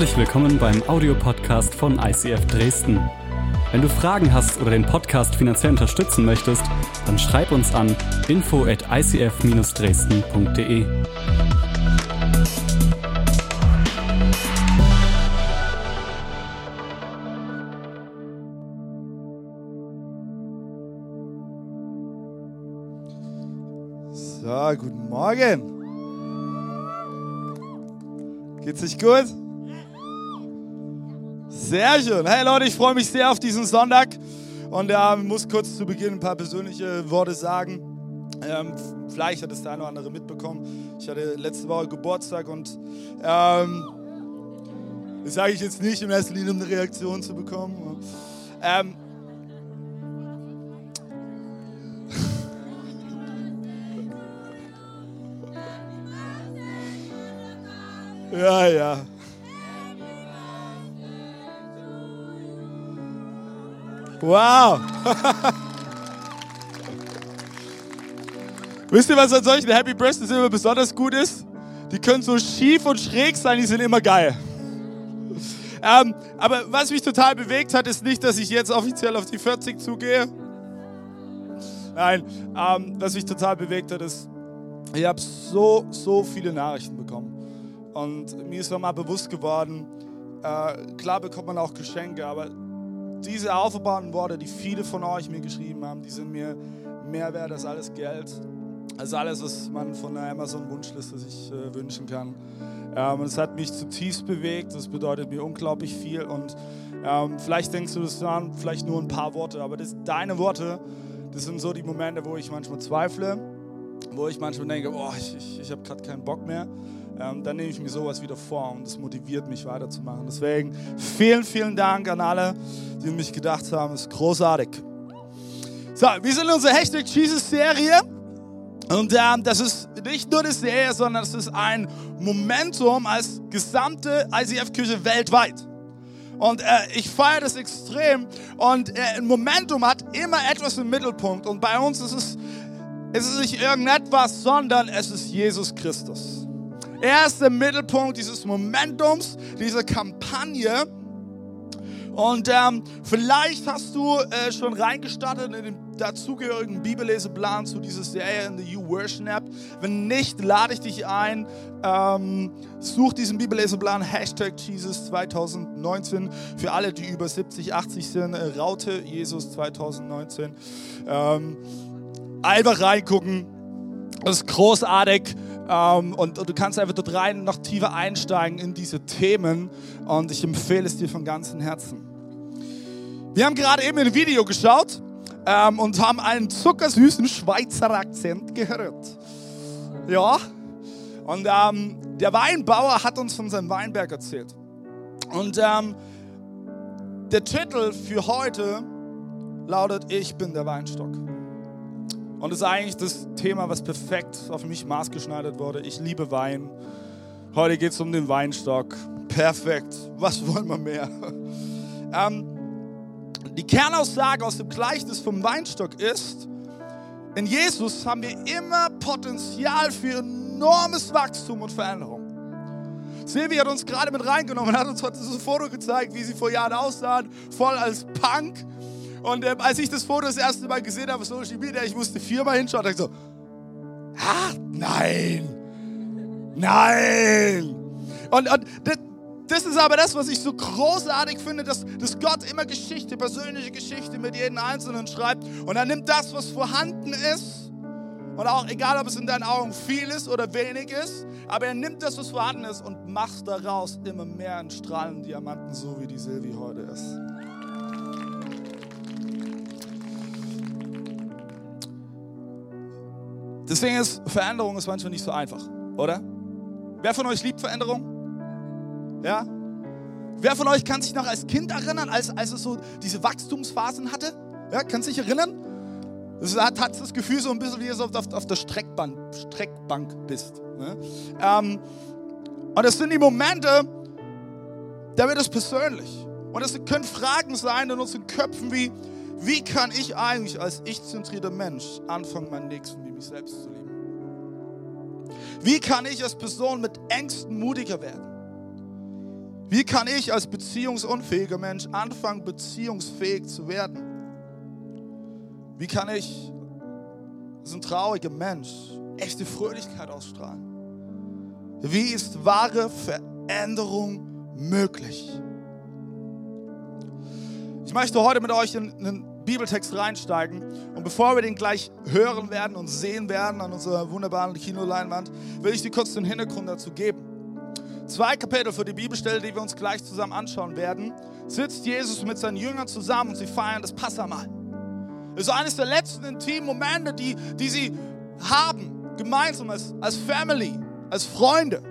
Herzlich willkommen beim Audiopodcast von ICF Dresden. Wenn du Fragen hast oder den Podcast finanziell unterstützen möchtest, dann schreib uns an info at icf-dresden.de. So, guten Morgen. Geht's euch gut? Sehr schön. Hey Leute, ich freue mich sehr auf diesen Sonntag und äh, muss kurz zu Beginn ein paar persönliche Worte sagen. Ähm, vielleicht hat es der eine oder andere mitbekommen. Ich hatte letzte Woche Geburtstag und ähm, das sage ich jetzt nicht in erster Linie, um eine Reaktion zu bekommen. Ähm, Ja, ja. Wow. Wisst ihr, was an solchen Happy Birthdays immer besonders gut ist? Die können so schief und schräg sein, die sind immer geil. Ähm, aber was mich total bewegt hat, ist nicht, dass ich jetzt offiziell auf die 40 zugehe. Nein, ähm, was mich total bewegt hat, ist, ich habe so, so viele Nachrichten bekommen. Und mir ist nochmal bewusst geworden, äh, klar bekommt man auch Geschenke, aber diese aufgebauten Worte, die viele von euch mir geschrieben haben, die sind mir mehr wert als alles Geld. als alles, was man von einer Amazon-Wunschliste sich äh, wünschen kann. Ähm, es hat mich zutiefst bewegt, das bedeutet mir unglaublich viel. Und ähm, vielleicht denkst du, das waren vielleicht nur ein paar Worte, aber das, deine Worte, das sind so die Momente, wo ich manchmal zweifle, wo ich manchmal denke, oh, ich, ich, ich habe gerade keinen Bock mehr ähm, dann nehme ich mir sowas wieder vor und das motiviert mich weiterzumachen. Deswegen vielen, vielen Dank an alle, die mich gedacht haben. Es ist großartig. So, wir sind in unserer Hashtag Jesus-Serie. Und ähm, das ist nicht nur eine Serie, sondern es ist ein Momentum als gesamte ICF-Kirche weltweit. Und äh, ich feiere das extrem. Und äh, ein Momentum hat immer etwas im Mittelpunkt. Und bei uns ist es, ist es nicht irgendetwas, sondern es ist Jesus Christus. Er ist der Mittelpunkt dieses Momentums, dieser Kampagne. Und ähm, vielleicht hast du äh, schon reingestartet in den dazugehörigen Bibelleseplan zu dieser Serie in der You Worship App. Wenn nicht, lade ich dich ein. Ähm, such diesen Bibelleseplan Hashtag Jesus 2019 für alle, die über 70, 80 sind. Äh, Raute Jesus 2019. Ähm, einfach reingucken. Das ist großartig. Ähm, und, und, du kannst einfach dort rein noch tiefer einsteigen in diese Themen. Und ich empfehle es dir von ganzem Herzen. Wir haben gerade eben ein Video geschaut ähm, und haben einen zuckersüßen Schweizer Akzent gehört. Ja. Und ähm, der Weinbauer hat uns von seinem Weinberg erzählt. Und ähm, der Titel für heute lautet Ich bin der Weinstock. Und das ist eigentlich das Thema, was perfekt auf mich maßgeschneidert wurde. Ich liebe Wein. Heute geht es um den Weinstock. Perfekt. Was wollen wir mehr? Ähm, die Kernaussage aus dem Gleichnis vom Weinstock ist, in Jesus haben wir immer Potenzial für enormes Wachstum und Veränderung. Silvi hat uns gerade mit reingenommen und hat uns heute so ein Foto gezeigt, wie sie vor Jahren aussahen, voll als Punk und ähm, als ich das Foto das erste Mal gesehen habe auf Social Media, ich musste viermal hinschauen, dachte ich so, ah, nein, nein. Und, und das, das ist aber das, was ich so großartig finde, dass, dass Gott immer Geschichte, persönliche Geschichte mit jedem Einzelnen schreibt. Und er nimmt das, was vorhanden ist, und auch egal, ob es in deinen Augen viel ist oder wenig ist, aber er nimmt das, was vorhanden ist, und macht daraus immer mehr einen strahlenden Diamanten, so wie die Silvi heute ist. Deswegen ist Veränderung ist manchmal nicht so einfach, oder? Wer von euch liebt Veränderung? Ja? Wer von euch kann sich noch als Kind erinnern, als, als es so diese Wachstumsphasen hatte? Ja, kann sich erinnern? Es hat, hat das Gefühl so ein bisschen, wie du auf, auf, der Streckbank, Streckbank bist. Ne? Ähm, und das sind die Momente, da wird es persönlich. Und es können Fragen sein in unseren Köpfen wie, wie kann ich eigentlich als ich-zentrierter Mensch anfangen, meinen Nächsten wie mich selbst zu lieben? Wie kann ich als Person mit Ängsten mutiger werden? Wie kann ich als beziehungsunfähiger Mensch anfangen, beziehungsfähig zu werden? Wie kann ich als ein trauriger Mensch echte Fröhlichkeit ausstrahlen? Wie ist wahre Veränderung möglich? Ich möchte heute mit euch in einen Bibeltext reinsteigen. Und bevor wir den gleich hören werden und sehen werden an unserer wunderbaren Kinoleinwand, will ich dir kurz den Hintergrund dazu geben. Zwei Kapitel für die Bibelstelle, die wir uns gleich zusammen anschauen werden, sitzt Jesus mit seinen Jüngern zusammen und sie feiern das Passamal. Das ist eines der letzten intimen Momente, die, die sie haben, gemeinsam als, als Family, als Freunde.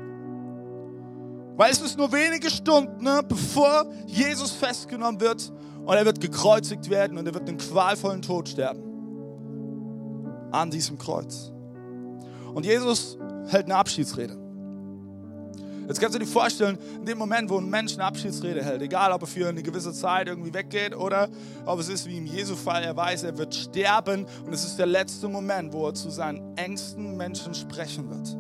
Weil es ist nur wenige Stunden, ne, bevor Jesus festgenommen wird und er wird gekreuzigt werden und er wird einen qualvollen Tod sterben. An diesem Kreuz. Und Jesus hält eine Abschiedsrede. Jetzt kannst du dir vorstellen, in dem Moment, wo ein Mensch eine Abschiedsrede hält, egal ob er für eine gewisse Zeit irgendwie weggeht oder ob es ist wie im Jesu-Fall, er weiß, er wird sterben und es ist der letzte Moment, wo er zu seinen engsten Menschen sprechen wird.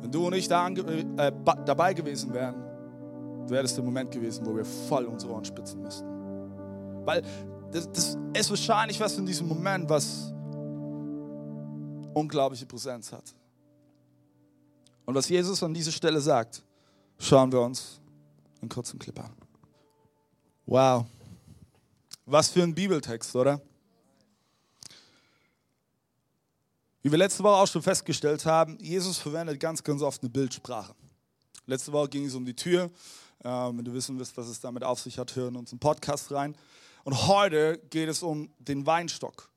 Wenn du und ich da äh, dabei gewesen wären, wäre das der Moment gewesen, wo wir voll unsere Ohren spitzen müssten. Weil das, das ist wahrscheinlich was in diesem Moment, was unglaubliche Präsenz hat. Und was Jesus an dieser Stelle sagt, schauen wir uns einen kurzen Clip an. Wow. Was für ein Bibeltext, oder? Wie wir letzte Woche auch schon festgestellt haben, Jesus verwendet ganz, ganz oft eine Bildsprache. Letzte Woche ging es um die Tür. Ähm, wenn du wissen willst, was es damit auf sich hat, hören uns einen Podcast rein. Und heute geht es um den Weinstock.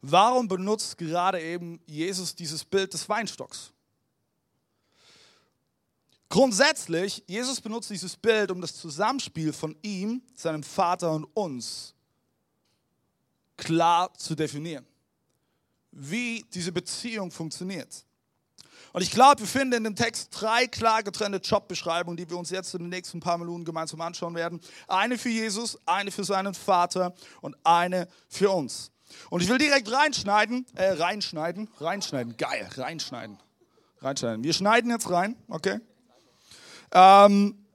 Warum benutzt gerade eben Jesus dieses Bild des Weinstocks? Grundsätzlich, Jesus benutzt dieses Bild, um das Zusammenspiel von ihm, seinem Vater und uns klar zu definieren. Wie diese Beziehung funktioniert. Und ich glaube, wir finden in dem Text drei klar getrennte Jobbeschreibungen, die wir uns jetzt in den nächsten paar Minuten gemeinsam anschauen werden. Eine für Jesus, eine für seinen Vater und eine für uns. Und ich will direkt reinschneiden, äh, reinschneiden, reinschneiden, geil, reinschneiden, reinschneiden. Wir schneiden jetzt rein, okay? Ähm,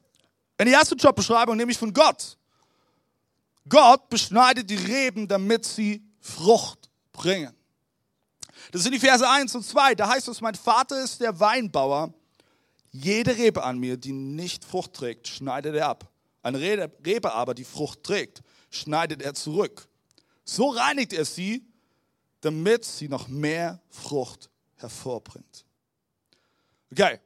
in die erste Jobbeschreibung, nämlich von Gott. Gott beschneidet die Reben, damit sie Frucht bringen. Das sind die Verse 1 und 2. Da heißt es, mein Vater ist der Weinbauer. Jede Rebe an mir, die nicht Frucht trägt, schneidet er ab. Eine Rebe aber, die Frucht trägt, schneidet er zurück. So reinigt er sie, damit sie noch mehr Frucht hervorbringt. Okay,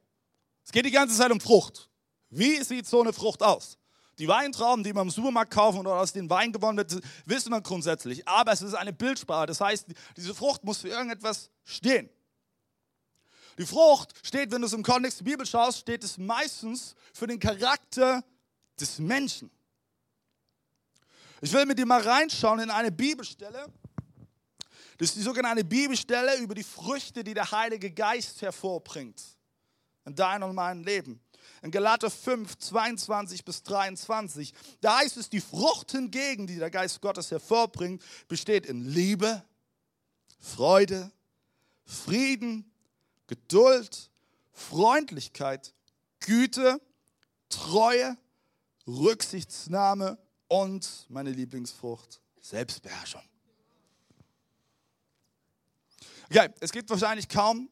es geht die ganze Zeit um Frucht. Wie sieht so eine Frucht aus? Die Weintrauben, die man im Supermarkt kaufen oder aus den Wein gewonnen wird, wissen wir grundsätzlich. Aber es ist eine Bildsprache. Das heißt, diese Frucht muss für irgendetwas stehen. Die Frucht steht, wenn du es im Kontext der Bibel schaust, steht es meistens für den Charakter des Menschen. Ich will mit dir mal reinschauen in eine Bibelstelle. Das ist die sogenannte Bibelstelle über die Früchte, die der Heilige Geist hervorbringt in deinem und meinem Leben. In Galater 5, 22 bis 23, da heißt es, die Frucht hingegen, die der Geist Gottes hervorbringt, besteht in Liebe, Freude, Frieden, Geduld, Freundlichkeit, Güte, Treue, Rücksichtsnahme und meine Lieblingsfrucht, Selbstbeherrschung. Okay, es gibt wahrscheinlich kaum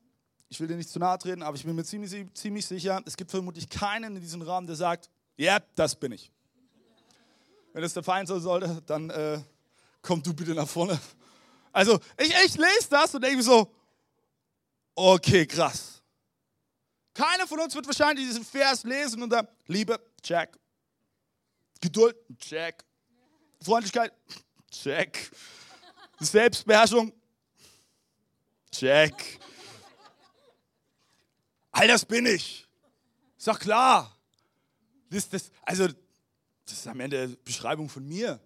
ich will dir nicht zu nahe treten, aber ich bin mir ziemlich, ziemlich sicher, es gibt vermutlich keinen in diesem Raum, der sagt, ja, yeah, das bin ich. Wenn es der Feind sein sollte, dann äh, komm du bitte nach vorne. Also, ich, ich lese das und denke so, okay, krass. Keiner von uns wird wahrscheinlich diesen Vers lesen und dann, Liebe, check. Geduld, check. Freundlichkeit, check. Selbstbeherrschung, check. All das bin ich. Ist doch klar. Das, das, also, das ist am Ende eine Beschreibung von mir.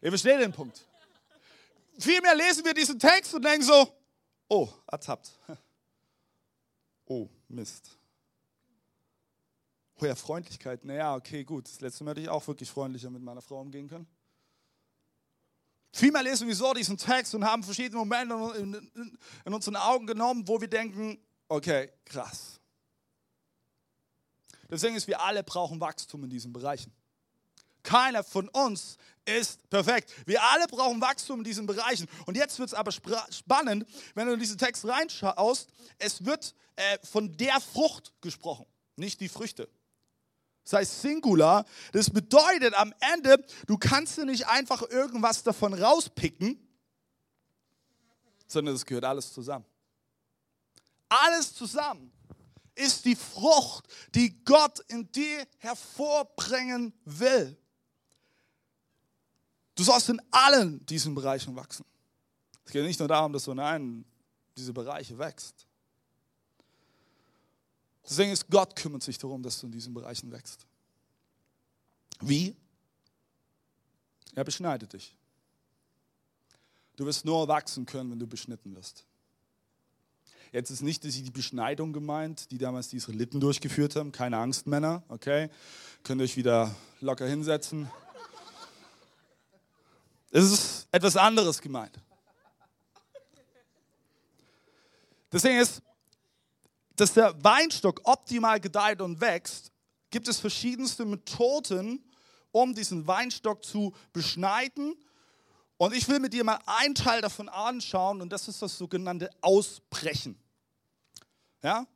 Ihr versteht den Punkt. Vielmehr lesen wir diesen Text und denken so, oh, ertappt. Oh, Mist. Oh ja, Freundlichkeit. Naja, okay, gut. Das letzte Mal hätte ich auch wirklich freundlicher mit meiner Frau umgehen können. Vielmehr lesen wir so diesen Text und haben verschiedene Momente in, in, in unseren Augen genommen, wo wir denken, Okay, krass. Deswegen ist, wir alle brauchen Wachstum in diesen Bereichen. Keiner von uns ist perfekt. Wir alle brauchen Wachstum in diesen Bereichen. Und jetzt wird es aber spannend, wenn du in diesen Text reinschaust. Es wird äh, von der Frucht gesprochen, nicht die Früchte. Das heißt Singular. Das bedeutet am Ende, du kannst dir nicht einfach irgendwas davon rauspicken, sondern es gehört alles zusammen. Alles zusammen ist die Frucht, die Gott in dir hervorbringen will. Du sollst in allen diesen Bereichen wachsen. Es geht nicht nur darum, dass du in einem dieser Bereiche wächst. Deswegen ist Gott kümmert sich darum, dass du in diesen Bereichen wächst. Wie? Er beschneidet dich. Du wirst nur wachsen können, wenn du beschnitten wirst. Jetzt ist nicht die Beschneidung gemeint, die damals die Israeliten durchgeführt haben. Keine Angst, Männer, okay? Könnt ihr euch wieder locker hinsetzen. Es ist etwas anderes gemeint. Deswegen ist, dass der Weinstock optimal gedeiht und wächst, gibt es verschiedenste Methoden, um diesen Weinstock zu beschneiden. Und ich will mit dir mal einen Teil davon anschauen und das ist das sogenannte Ausbrechen. Ja?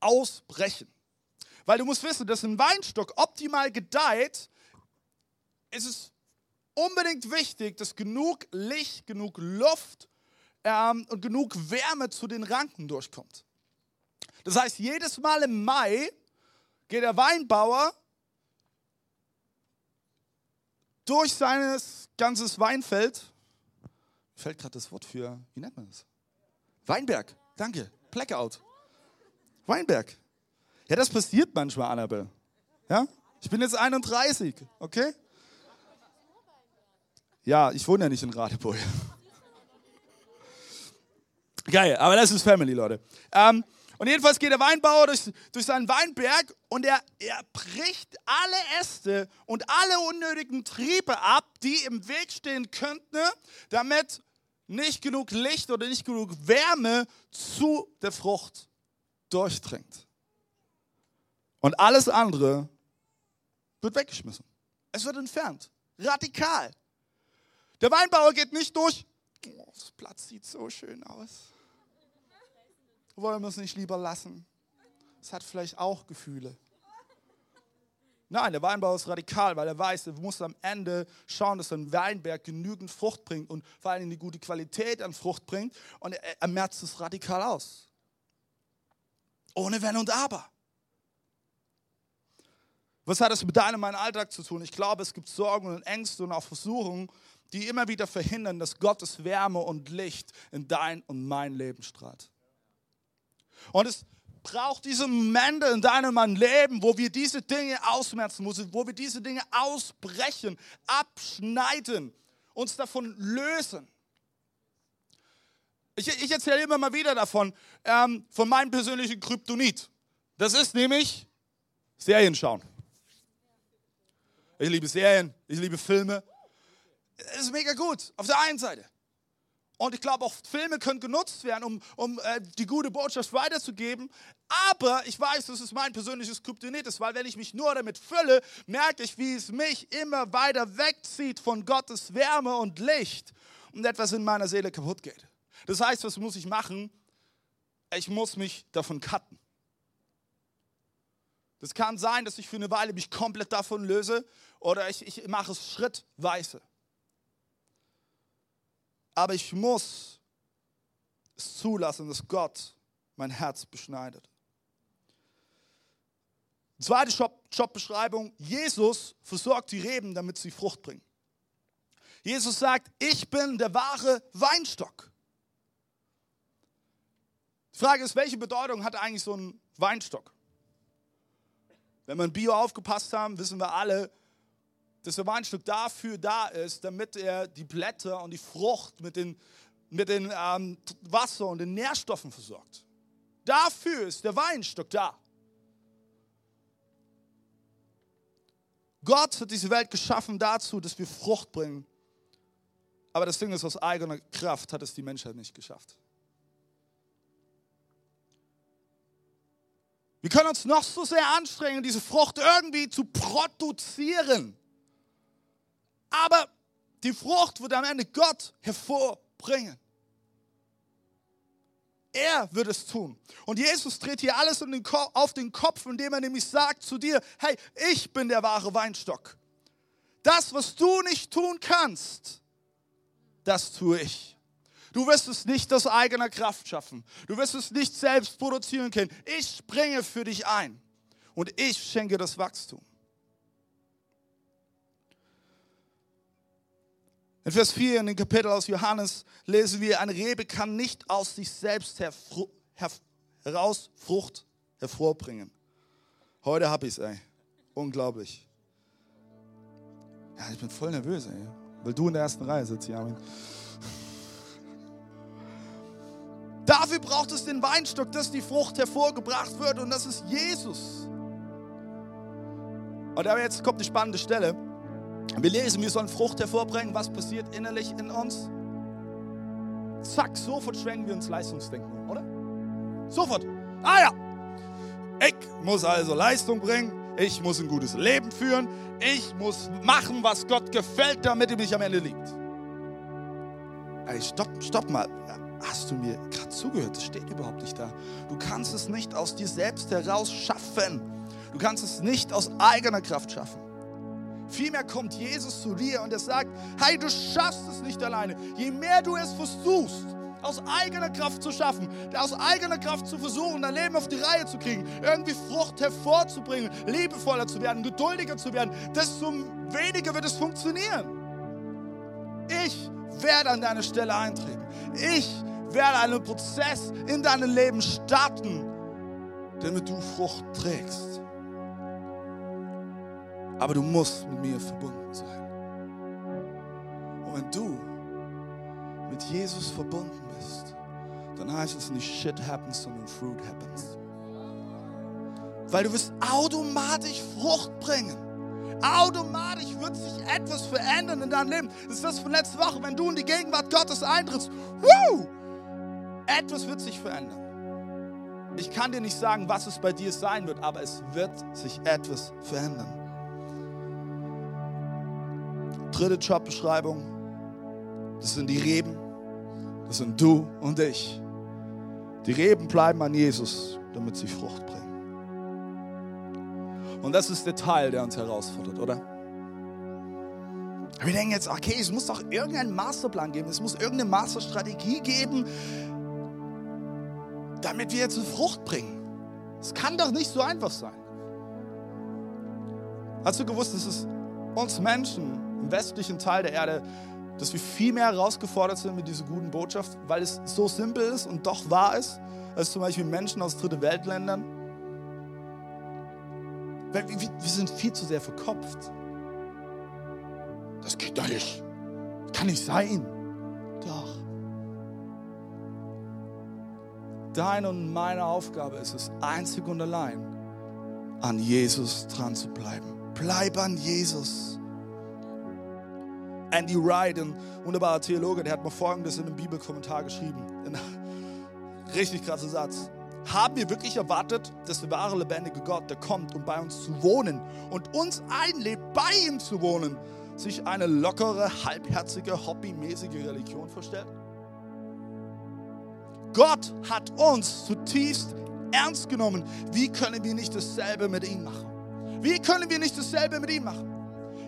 Ausbrechen. Weil du musst wissen, dass ein Weinstock optimal gedeiht, ist es unbedingt wichtig, dass genug Licht, genug Luft ähm, und genug Wärme zu den Ranken durchkommt. Das heißt, jedes Mal im Mai geht der Weinbauer durch sein ganzes Weinfeld. Mir fällt gerade das Wort für, wie nennt man das? Weinberg, danke. Blackout. Weinberg. Ja, das passiert manchmal, Annabelle. Ja? Ich bin jetzt 31, okay? Ja, ich wohne ja nicht in Radebeul. Geil, aber das ist Family, Leute. Ähm, und jedenfalls geht der Weinbauer durch, durch seinen Weinberg und er, er bricht alle Äste und alle unnötigen Triebe ab, die im Weg stehen könnten, damit nicht genug Licht oder nicht genug Wärme zu der Frucht durchdringt. Und alles andere wird weggeschmissen. Es wird entfernt. Radikal. Der Weinbauer geht nicht durch. Oh, das Blatt sieht so schön aus. Wollen wir es nicht lieber lassen? Es hat vielleicht auch Gefühle. Nein, der Weinbauer ist radikal, weil er weiß, er muss am Ende schauen, dass ein Weinberg genügend Frucht bringt und vor allem die gute Qualität an Frucht bringt. Und er, er merzt es radikal aus. Ohne Wenn und Aber. Was hat das mit deinem und meinem Alltag zu tun? Ich glaube, es gibt Sorgen und Ängste und auch Versuchungen, die immer wieder verhindern, dass Gottes Wärme und Licht in dein und mein Leben strahlt. Und es braucht diese Momente in deinem Leben, wo wir diese Dinge ausmerzen müssen, wo wir diese Dinge ausbrechen, abschneiden, uns davon lösen. Ich, ich erzähle immer mal wieder davon, ähm, von meinem persönlichen Kryptonit. Das ist nämlich Serien schauen. Ich liebe Serien, ich liebe Filme, das ist mega gut, auf der einen Seite. Und ich glaube, auch Filme können genutzt werden, um, um äh, die gute Botschaft weiterzugeben. Aber ich weiß, dass es mein persönliches Kryptonit ist, weil wenn ich mich nur damit fülle, merke ich, wie es mich immer weiter wegzieht von Gottes Wärme und Licht und etwas in meiner Seele kaputt geht. Das heißt, was muss ich machen? Ich muss mich davon cutten. Das kann sein, dass ich für eine Weile mich komplett davon löse oder ich, ich mache es schrittweise aber ich muss es zulassen, dass Gott mein Herz beschneidet. Zweite Jobbeschreibung, Jesus versorgt die Reben, damit sie Frucht bringen. Jesus sagt, ich bin der wahre Weinstock. Die Frage ist, welche Bedeutung hat eigentlich so ein Weinstock? Wenn wir in Bio aufgepasst haben, wissen wir alle, dass der Weinstock dafür da ist, damit er die Blätter und die Frucht mit den, mit den ähm, Wasser und den Nährstoffen versorgt. Dafür ist der Weinstock da. Gott hat diese Welt geschaffen dazu, dass wir Frucht bringen. Aber das Ding ist, aus eigener Kraft hat es die Menschheit nicht geschafft. Wir können uns noch so sehr anstrengen, diese Frucht irgendwie zu produzieren. Aber die Frucht wird am Ende Gott hervorbringen. Er wird es tun. Und Jesus dreht hier alles auf den Kopf, indem er nämlich sagt zu dir, hey, ich bin der wahre Weinstock. Das, was du nicht tun kannst, das tue ich. Du wirst es nicht aus eigener Kraft schaffen. Du wirst es nicht selbst produzieren können. Ich springe für dich ein und ich schenke das Wachstum. In Vers 4 in dem Kapitel aus Johannes lesen wir, eine Rebe kann nicht aus sich selbst heraus Frucht hervorbringen. Heute habe ich es, ey. Unglaublich. Ja, ich bin voll nervös, ey. Weil du in der ersten Reihe sitzt, Jamin. Dafür braucht es den Weinstock, dass die Frucht hervorgebracht wird und das ist Jesus. Und aber jetzt kommt die spannende Stelle. Wir lesen, wir sollen Frucht hervorbringen. Was passiert innerlich in uns? Zack, sofort schwenken wir uns Leistungsdenken um, oder? Sofort. Ah ja, ich muss also Leistung bringen. Ich muss ein gutes Leben führen. Ich muss machen, was Gott gefällt, damit er mich am Ende liebt. Ey, stopp, stopp mal. Hast du mir gerade zugehört? Das steht überhaupt nicht da. Du kannst es nicht aus dir selbst heraus schaffen. Du kannst es nicht aus eigener Kraft schaffen. Vielmehr kommt Jesus zu dir und er sagt, hey, du schaffst es nicht alleine. Je mehr du es versuchst, aus eigener Kraft zu schaffen, aus eigener Kraft zu versuchen, dein Leben auf die Reihe zu kriegen, irgendwie Frucht hervorzubringen, liebevoller zu werden, geduldiger zu werden, desto weniger wird es funktionieren. Ich werde an deine Stelle eintreten. Ich werde einen Prozess in deinem Leben starten, damit du Frucht trägst. Aber du musst mit mir verbunden sein. Und wenn du mit Jesus verbunden bist, dann heißt es nicht Shit happens, sondern Fruit happens. Weil du wirst automatisch Frucht bringen. Automatisch wird sich etwas verändern in deinem Leben. Das ist das von letzter Woche. Wenn du in die Gegenwart Gottes eintrittst, woo, etwas wird sich verändern. Ich kann dir nicht sagen, was es bei dir sein wird, aber es wird sich etwas verändern. Dritte Jobbeschreibung, das sind die Reben, das sind du und ich. Die Reben bleiben an Jesus, damit sie Frucht bringen. Und das ist der Teil, der uns herausfordert, oder? Wir denken jetzt, okay, es muss doch irgendeinen Masterplan geben, es muss irgendeine Masterstrategie geben, damit wir jetzt eine Frucht bringen. Es kann doch nicht so einfach sein. Hast du gewusst, dass es uns Menschen im westlichen Teil der Erde, dass wir viel mehr herausgefordert sind mit dieser guten Botschaft, weil es so simpel ist und doch wahr ist, als zum Beispiel Menschen aus Dritte Weltländern? Weil wir, wir sind viel zu sehr verkopft. Das geht doch nicht. Das kann nicht sein. Doch. Deine und meine Aufgabe ist es, einzig und allein an Jesus dran zu bleiben. Bleib an Jesus. Andy Wright, ein wunderbarer Theologe, der hat mal Folgendes in einem Bibelkommentar geschrieben. Ein richtig krasser Satz. Haben wir wirklich erwartet, dass der wahre lebendige Gott, der kommt, um bei uns zu wohnen und uns einlebt, bei ihm zu wohnen, sich eine lockere, halbherzige, hobbymäßige Religion vorstellt? Gott hat uns zutiefst ernst genommen. Wie können wir nicht dasselbe mit ihm machen? Wie können wir nicht dasselbe mit ihm machen?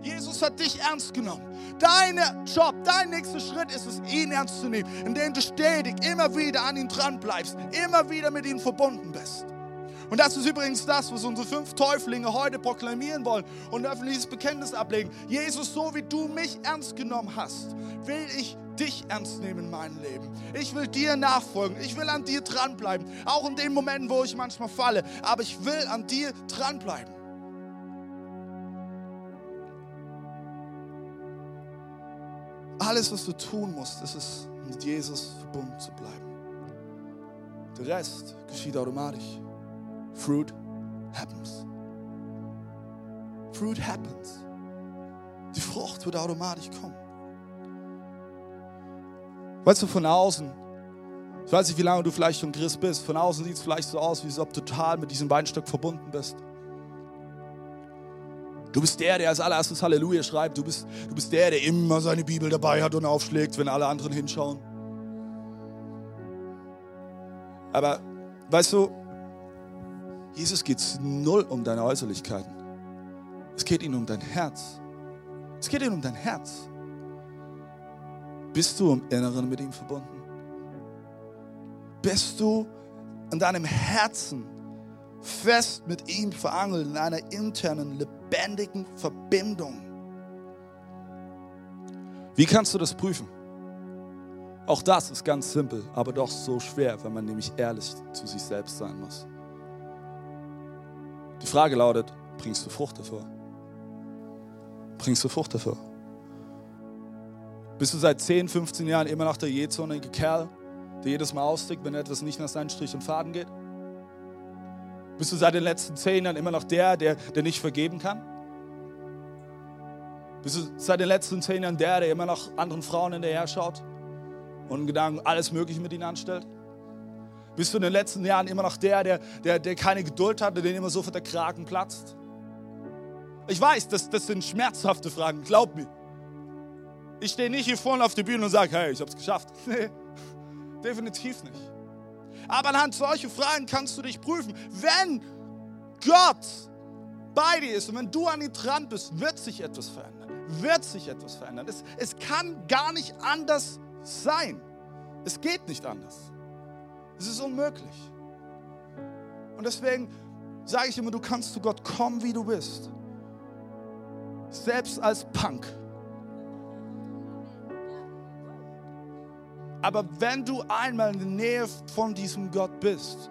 Jesus hat dich ernst genommen. Dein Job, dein nächster Schritt ist es, ihn ernst zu nehmen, indem du stetig immer wieder an ihm dran bleibst, immer wieder mit ihm verbunden bist. Und das ist übrigens das, was unsere fünf Täuflinge heute proklamieren wollen und öffentliches Bekenntnis ablegen. Jesus, so wie du mich ernst genommen hast, will ich dich ernst nehmen in meinem Leben. Ich will dir nachfolgen. Ich will an dir dranbleiben. Auch in den Momenten, wo ich manchmal falle. Aber ich will an dir dranbleiben. Alles, was du tun musst, ist es, mit Jesus verbunden zu bleiben. Der Rest geschieht automatisch. Fruit happens. Fruit happens. Die Frucht wird automatisch kommen. Weißt du, von außen Ich weiß nicht, wie lange du vielleicht schon Christ bist. Von außen sieht es vielleicht so aus, wie ob du total mit diesem Weinstock verbunden bist. Du bist der, der als allererstes Halleluja schreibt. Du bist, du bist der, der immer seine Bibel dabei hat und aufschlägt, wenn alle anderen hinschauen. Aber weißt du, Jesus geht es null um deine Äußerlichkeiten. Es geht ihm um dein Herz. Es geht ihm um dein Herz. Bist du im Inneren mit ihm verbunden? bist du in deinem Herzen fest mit ihm verankert in einer internen, lebendigen Verbindung. Wie kannst du das prüfen? Auch das ist ganz simpel, aber doch so schwer, wenn man nämlich ehrlich zu sich selbst sein muss. Die Frage lautet, bringst du Frucht davor? Bringst du Frucht davor? Bist du seit 10, 15 Jahren immer noch der jähzornige Kerl, der jedes Mal austickt, wenn etwas nicht nach seinen Strich und Faden geht? Bist du seit den letzten zehn Jahren immer noch der, der, der nicht vergeben kann? Bist du seit den letzten zehn Jahren der, der immer noch anderen Frauen hinterher schaut und Gedanken alles Mögliche mit ihnen anstellt? Bist du in den letzten Jahren immer noch der, der, der, der keine Geduld hat, der den immer sofort der Kragen platzt? Ich weiß, das, das sind schmerzhafte Fragen, glaub mir. Ich stehe nicht hier vorne auf der Bühne und sage, hey, ich habe es geschafft. Nee. Definitiv nicht. Aber anhand solcher Fragen kannst du dich prüfen. Wenn Gott bei dir ist und wenn du an ihm dran bist, wird sich etwas verändern. Wird sich etwas verändern. Es, es kann gar nicht anders sein. Es geht nicht anders. Es ist unmöglich. Und deswegen sage ich immer, du kannst zu Gott kommen, wie du bist. Selbst als Punk Aber wenn du einmal in der Nähe von diesem Gott bist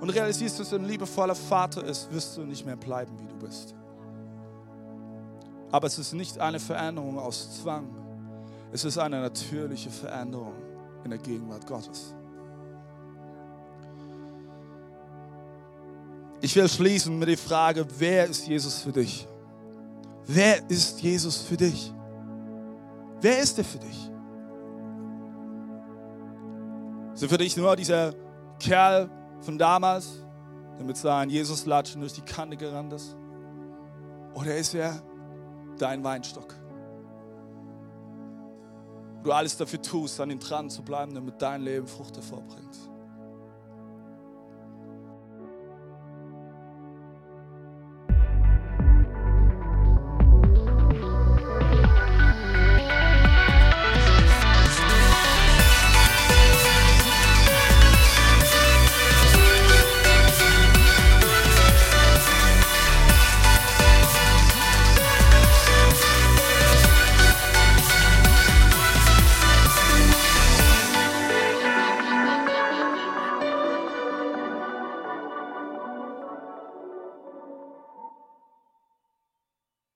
und realisierst, dass er ein liebevoller Vater ist, wirst du nicht mehr bleiben, wie du bist. Aber es ist nicht eine Veränderung aus Zwang. Es ist eine natürliche Veränderung in der Gegenwart Gottes. Ich will schließen mit der Frage, wer ist Jesus für dich? Wer ist Jesus für dich? Wer ist er für dich? Er für dich nur dieser Kerl von damals, der mit seinen Jesus-Latschen durch die Kante gerannt ist? Oder ist er dein Weinstock? Du alles dafür tust, an ihm dran zu bleiben, damit dein Leben Frucht hervorbringt.